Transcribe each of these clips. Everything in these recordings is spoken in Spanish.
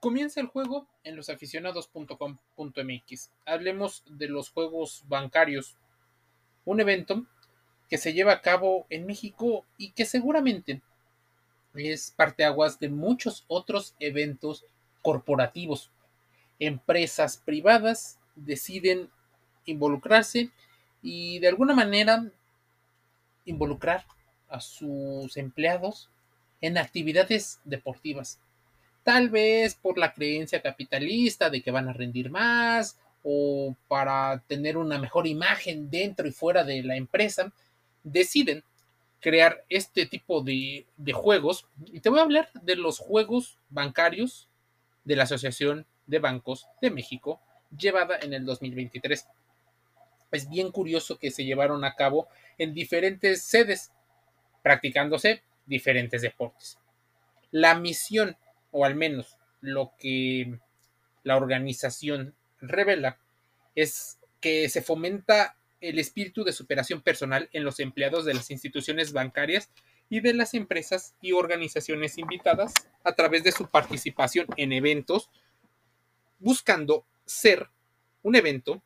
Comienza el juego en losaficionados.com.mx. Hablemos de los juegos bancarios. Un evento que se lleva a cabo en México y que seguramente es parteaguas de muchos otros eventos corporativos. Empresas privadas deciden involucrarse y de alguna manera involucrar a sus empleados en actividades deportivas tal vez por la creencia capitalista de que van a rendir más o para tener una mejor imagen dentro y fuera de la empresa, deciden crear este tipo de, juegos. Y te voy a hablar de los juegos bancarios de la Asociación de Bancos de México, llevada en el 2023. Es bien curioso que se llevaron a cabo en diferentes sedes, practicándose diferentes deportes. La misión o al menos lo que la organización revela, es que se fomenta el espíritu de superación personal en los empleados de las instituciones bancarias y de las empresas y organizaciones invitadas a través de su participación en eventos, buscando ser un evento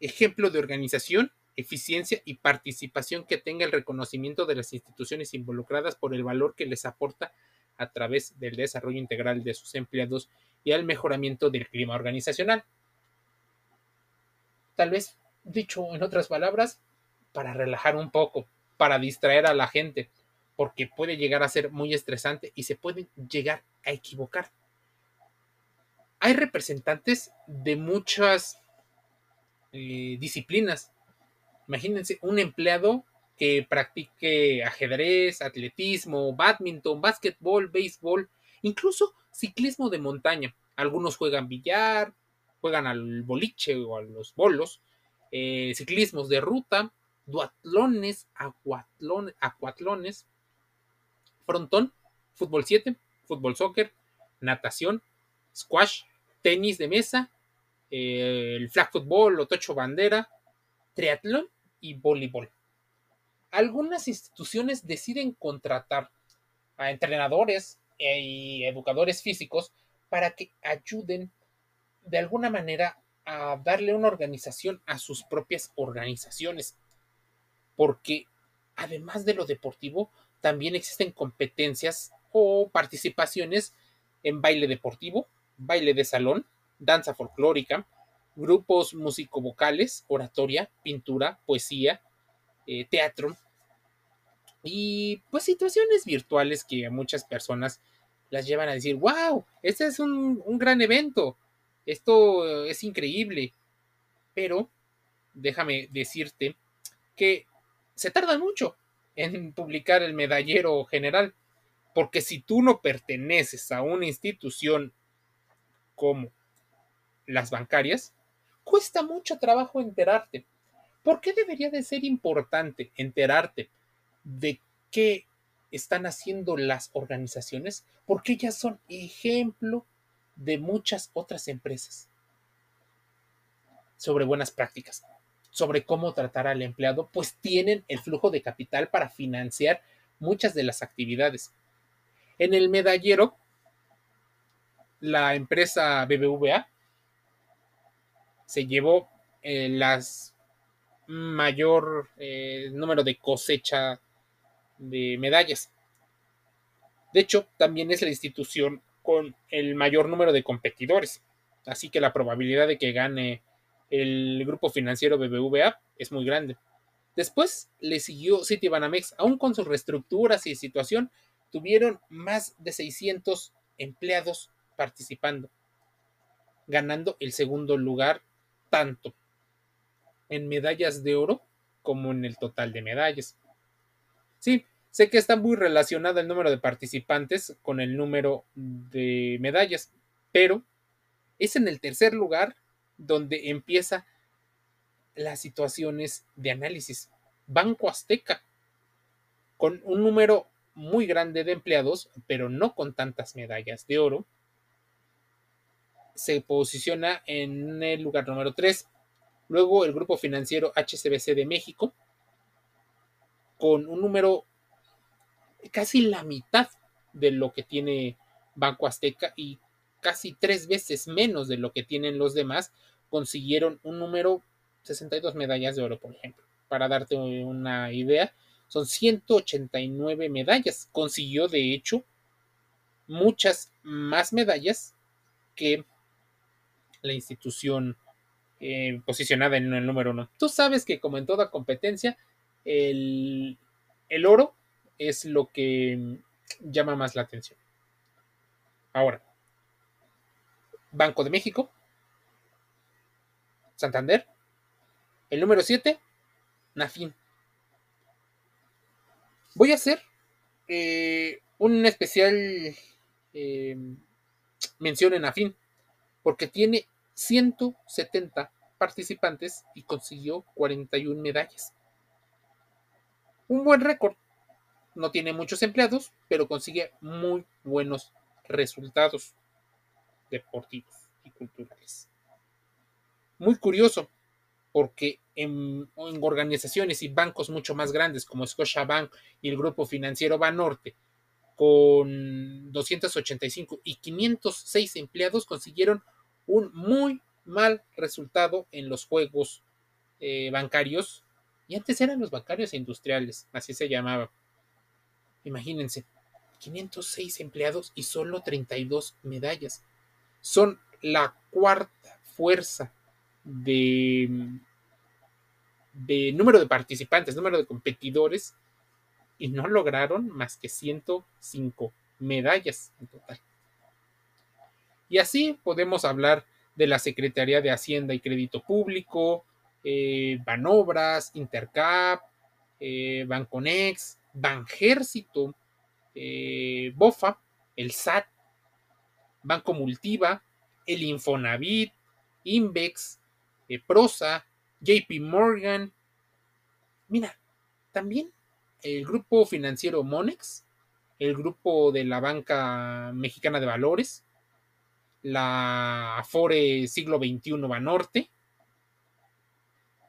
ejemplo de organización, eficiencia y participación que tenga el reconocimiento de las instituciones involucradas por el valor que les aporta a través del desarrollo integral de sus empleados y al mejoramiento del clima organizacional. Tal vez, dicho en otras palabras, para relajar un poco, para distraer a la gente, porque puede llegar a ser muy estresante y se puede llegar a equivocar. Hay representantes de muchas eh, disciplinas. Imagínense un empleado que practique ajedrez, atletismo, badminton, básquetbol, béisbol, incluso ciclismo de montaña. Algunos juegan billar, juegan al boliche o a los bolos, eh, ciclismos de ruta, duatlones, acuatlones, frontón, fútbol 7, fútbol soccer, natación, squash, tenis de mesa, eh, el flag football o tocho bandera, triatlón y voleibol algunas instituciones deciden contratar a entrenadores y educadores físicos para que ayuden de alguna manera a darle una organización a sus propias organizaciones. Porque además de lo deportivo, también existen competencias o participaciones en baile deportivo, baile de salón, danza folclórica, grupos músico-vocales, oratoria, pintura, poesía, eh, teatro y pues situaciones virtuales que a muchas personas las llevan a decir, wow, este es un, un gran evento, esto es increíble, pero déjame decirte que se tarda mucho en publicar el medallero general, porque si tú no perteneces a una institución como las bancarias, cuesta mucho trabajo enterarte. ¿Por qué debería de ser importante enterarte de qué están haciendo las organizaciones? Porque ellas son ejemplo de muchas otras empresas sobre buenas prácticas, sobre cómo tratar al empleado, pues tienen el flujo de capital para financiar muchas de las actividades. En el medallero, la empresa BBVA se llevó eh, mayor eh, número de cosecha de medallas. De hecho, también es la institución con el mayor número de competidores, así que la probabilidad de que gane el grupo financiero BBVA es muy grande. Después le siguió Citibanamex, aún con sus reestructuras y situación, tuvieron más de 600 empleados participando, ganando el segundo lugar tanto en medallas de oro como en el total de medallas. Sí, sé que está muy relacionado el número de participantes con el número de medallas, pero es en el tercer lugar donde empieza las situaciones de análisis. Banco Azteca, con un número muy grande de empleados, pero no con tantas medallas de oro, se posiciona en el lugar número 3. Luego el grupo financiero HCBC de México, con un número casi la mitad de lo que tiene Banco Azteca y casi tres veces menos de lo que tienen los demás, consiguieron un número 62 medallas de oro, por ejemplo. Para darte una idea, son 189 medallas. Consiguió, de hecho, muchas más medallas que la institución eh, posicionada en el número uno. Tú sabes que como en toda competencia, el, el oro es lo que llama más la atención. Ahora, Banco de México, Santander, el número 7, Nafin. Voy a hacer eh, un especial eh, mención en Nafin, porque tiene 170 participantes y consiguió 41 medallas. Un buen récord. No tiene muchos empleados, pero consigue muy buenos resultados deportivos y culturales. Muy curioso, porque en, organizaciones y bancos mucho más grandes como Scotiabank y el grupo financiero Banorte, con 285 y 506 empleados, consiguieron un muy mal resultado en los juegos eh, bancarios. Y antes eran los bancarios industriales, así se llamaba. Imagínense, 506 empleados y solo 32 medallas. Son la cuarta fuerza de, de número de participantes, número de competidores, y no lograron más que 105 medallas en total. Y así podemos hablar de la Secretaría de Hacienda y Crédito Público, eh, Banobras, Intercap, eh, Banconex, Banjército, eh, BOFA, el SAT, Banco Multiva, el Infonavit, Invex, eh, Prosa, JP Morgan. Mira, también el grupo financiero Monex, el grupo de la Banca Mexicana de Valores, la Afore Siglo XXI Banorte,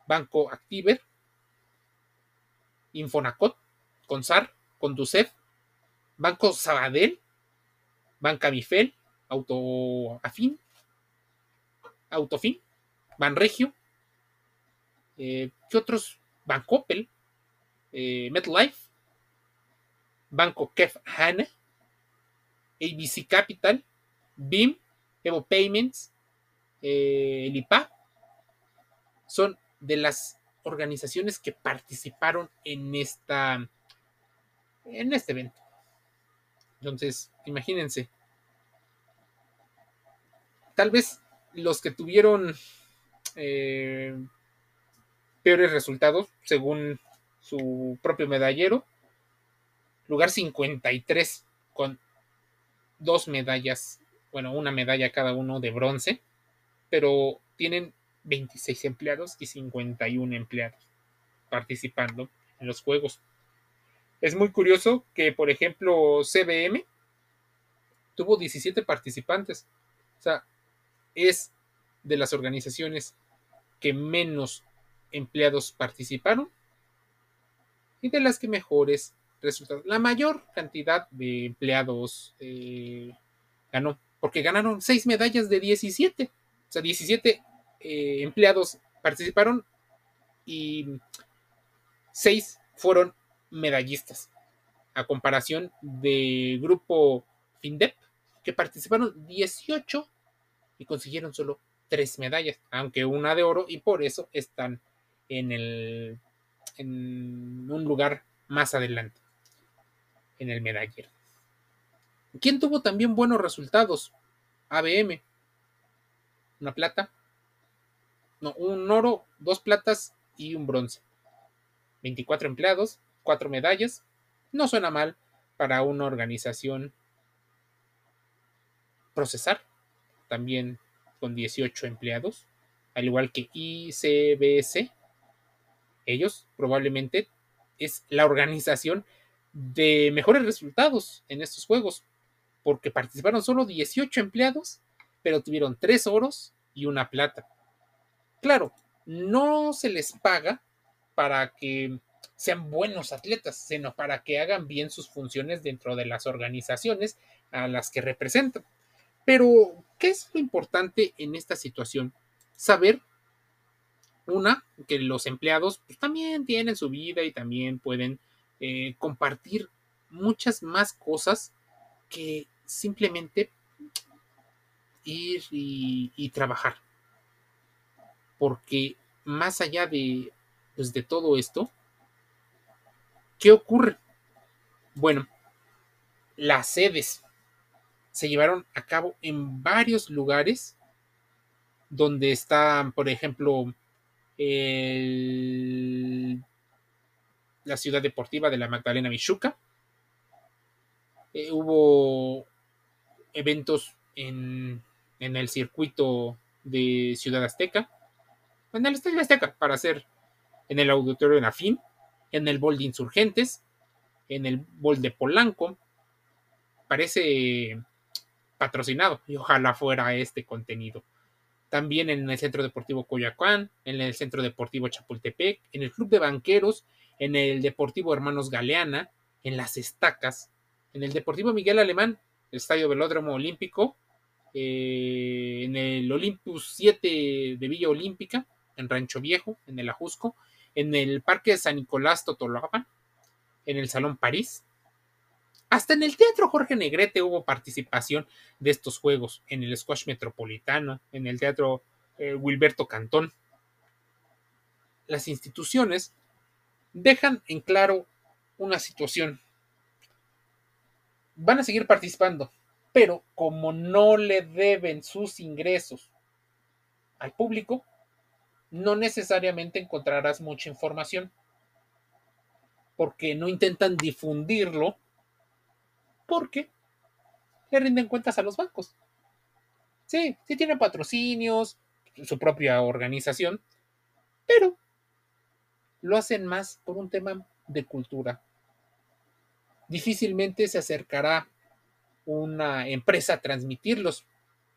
Banco Activer, Infonacot, Consar, Conducef, Banco Sabadell, Banca Mifel, Autoafin, Autofin, Banregio, eh, ¿qué otros? Bancopel, eh, MetLife, Banco Kef Hanna, ABC Capital, BIM, Evo Payments, eh, el IPA, son de las organizaciones que participaron en esta en este evento. Entonces, imagínense, tal vez los que tuvieron eh, peores resultados, según su propio medallero, lugar 53 con dos medallas, bueno, una medalla cada uno de bronce, pero tienen 26 empleados y 51 empleados participando en los juegos. Es muy curioso que, por ejemplo, CBM tuvo 17 participantes. O sea, es de las organizaciones que menos empleados participaron y de las que mejores resultados. La mayor cantidad de empleados eh, ganó, porque ganaron 6 medallas de 17. O sea, 17 eh, empleados participaron y 6 fueron medallistas, a comparación del grupo FINDEP, que participaron 18 y consiguieron solo tres medallas, aunque una de oro, y por eso están en, el, en un lugar más adelante, en el medallero. ¿Quién tuvo también buenos resultados? ABM. Una plata. No, un oro, dos platas y un bronce. 24 empleados, cuatro medallas. No suena mal para una organización procesar también con 18 empleados, al igual que ICBC. Ellos probablemente es la organización de mejores resultados en estos juegos, porque participaron solo 18 empleados, pero tuvieron 3 oros y una plata. Claro, no se les paga para que sean buenos atletas, sino para que hagan bien sus funciones dentro de las organizaciones a las que representan. Pero ¿Qué es lo importante en esta situación? Saber, una, que los empleados pues, también tienen su vida y también pueden eh, compartir muchas más cosas que simplemente ir y, trabajar. Porque más allá de, pues, de todo esto, ¿qué ocurre? Bueno, las sedes se llevaron a cabo en varios lugares donde está, por ejemplo, la ciudad deportiva de la Magdalena Michuca. Eh, hubo eventos en, en, el circuito de Ciudad Azteca, en el Estadio Azteca, para hacer en el Auditorio de Nafín, en el Bol de Insurgentes, en el Bol de Polanco. Parece patrocinado y ojalá fuera este contenido. También en el Centro Deportivo Coyoacán, en el Centro Deportivo Chapultepec, en el Club de Banqueros, en el Deportivo Hermanos Galeana, en las Estacas, en el Deportivo Miguel Alemán, el Estadio Velódromo Olímpico, eh, en el Olympus 7 de Villa Olímpica, en Rancho Viejo, en el Ajusco, en el Parque San Nicolás Totolapan, en el Salón París, hasta en el Teatro Jorge Negrete hubo participación de estos juegos, en el Squash Metropolitano, en el Teatro eh, Wilberto Cantón. Las instituciones dejan en claro una situación. Van a seguir participando, pero como no le deben sus ingresos al público, no necesariamente encontrarás mucha información, porque no intentan difundirlo porque le rinden cuentas a los bancos. Sí, sí tienen patrocinios, su propia organización, pero lo hacen más por un tema de cultura. Difícilmente se acercará una empresa a transmitirlos.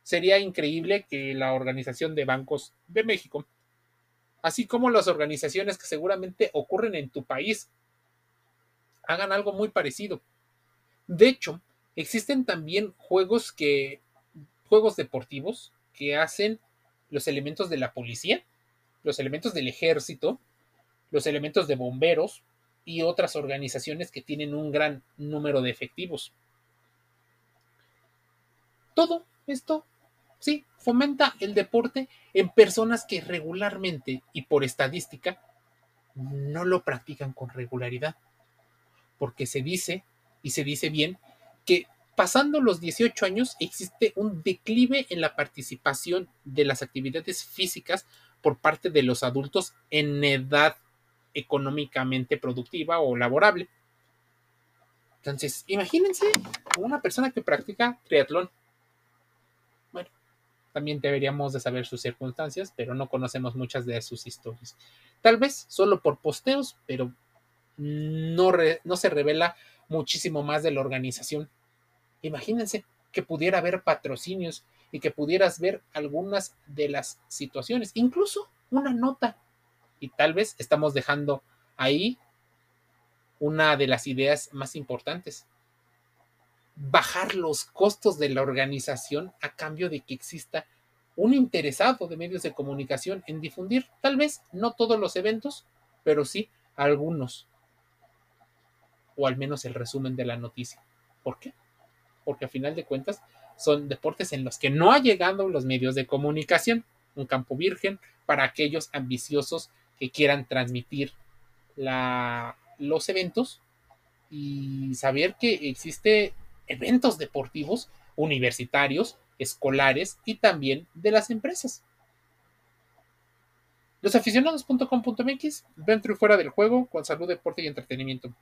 Sería increíble que la Organización de Bancos de México, así como las organizaciones que seguramente ocurren en tu país, hagan algo muy parecido. De hecho, existen también juegos que juegos deportivos que hacen los elementos de la policía, los elementos del ejército, los elementos de bomberos y otras organizaciones que tienen un gran número de efectivos. Todo esto, sí, fomenta el deporte en personas que regularmente y por estadística no lo practican con regularidad, porque se dice y se dice bien que pasando los 18 años existe un declive en la participación de las actividades físicas por parte de los adultos en edad económicamente productiva o laborable. Entonces, imagínense una persona que practica triatlón. Bueno, también deberíamos de saber sus circunstancias, pero no conocemos muchas de sus historias. Tal vez solo por posteos, pero no, no se revela muchísimo más de la organización. Imagínense que pudiera haber patrocinios y que pudieras ver algunas de las situaciones, incluso una nota. Y tal vez estamos dejando ahí una de las ideas más importantes. Bajar los costos de la organización a cambio de que exista un interesado de medios de comunicación en difundir, tal vez no todos los eventos, pero sí algunos o al menos el resumen de la noticia. ¿Por qué? Porque a final de cuentas son deportes en los que no ha llegado los medios de comunicación, un campo virgen para aquellos ambiciosos que quieran transmitir los eventos y saber que existe eventos deportivos universitarios, escolares y también de las empresas. Losaficionados.com.mx, dentro y fuera del juego, con salud, deporte y entretenimiento.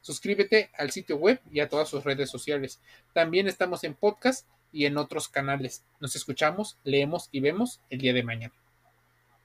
Suscríbete al sitio web y a todas sus redes sociales. También estamos en podcast y en otros canales. Nos escuchamos, leemos y vemos el día de mañana.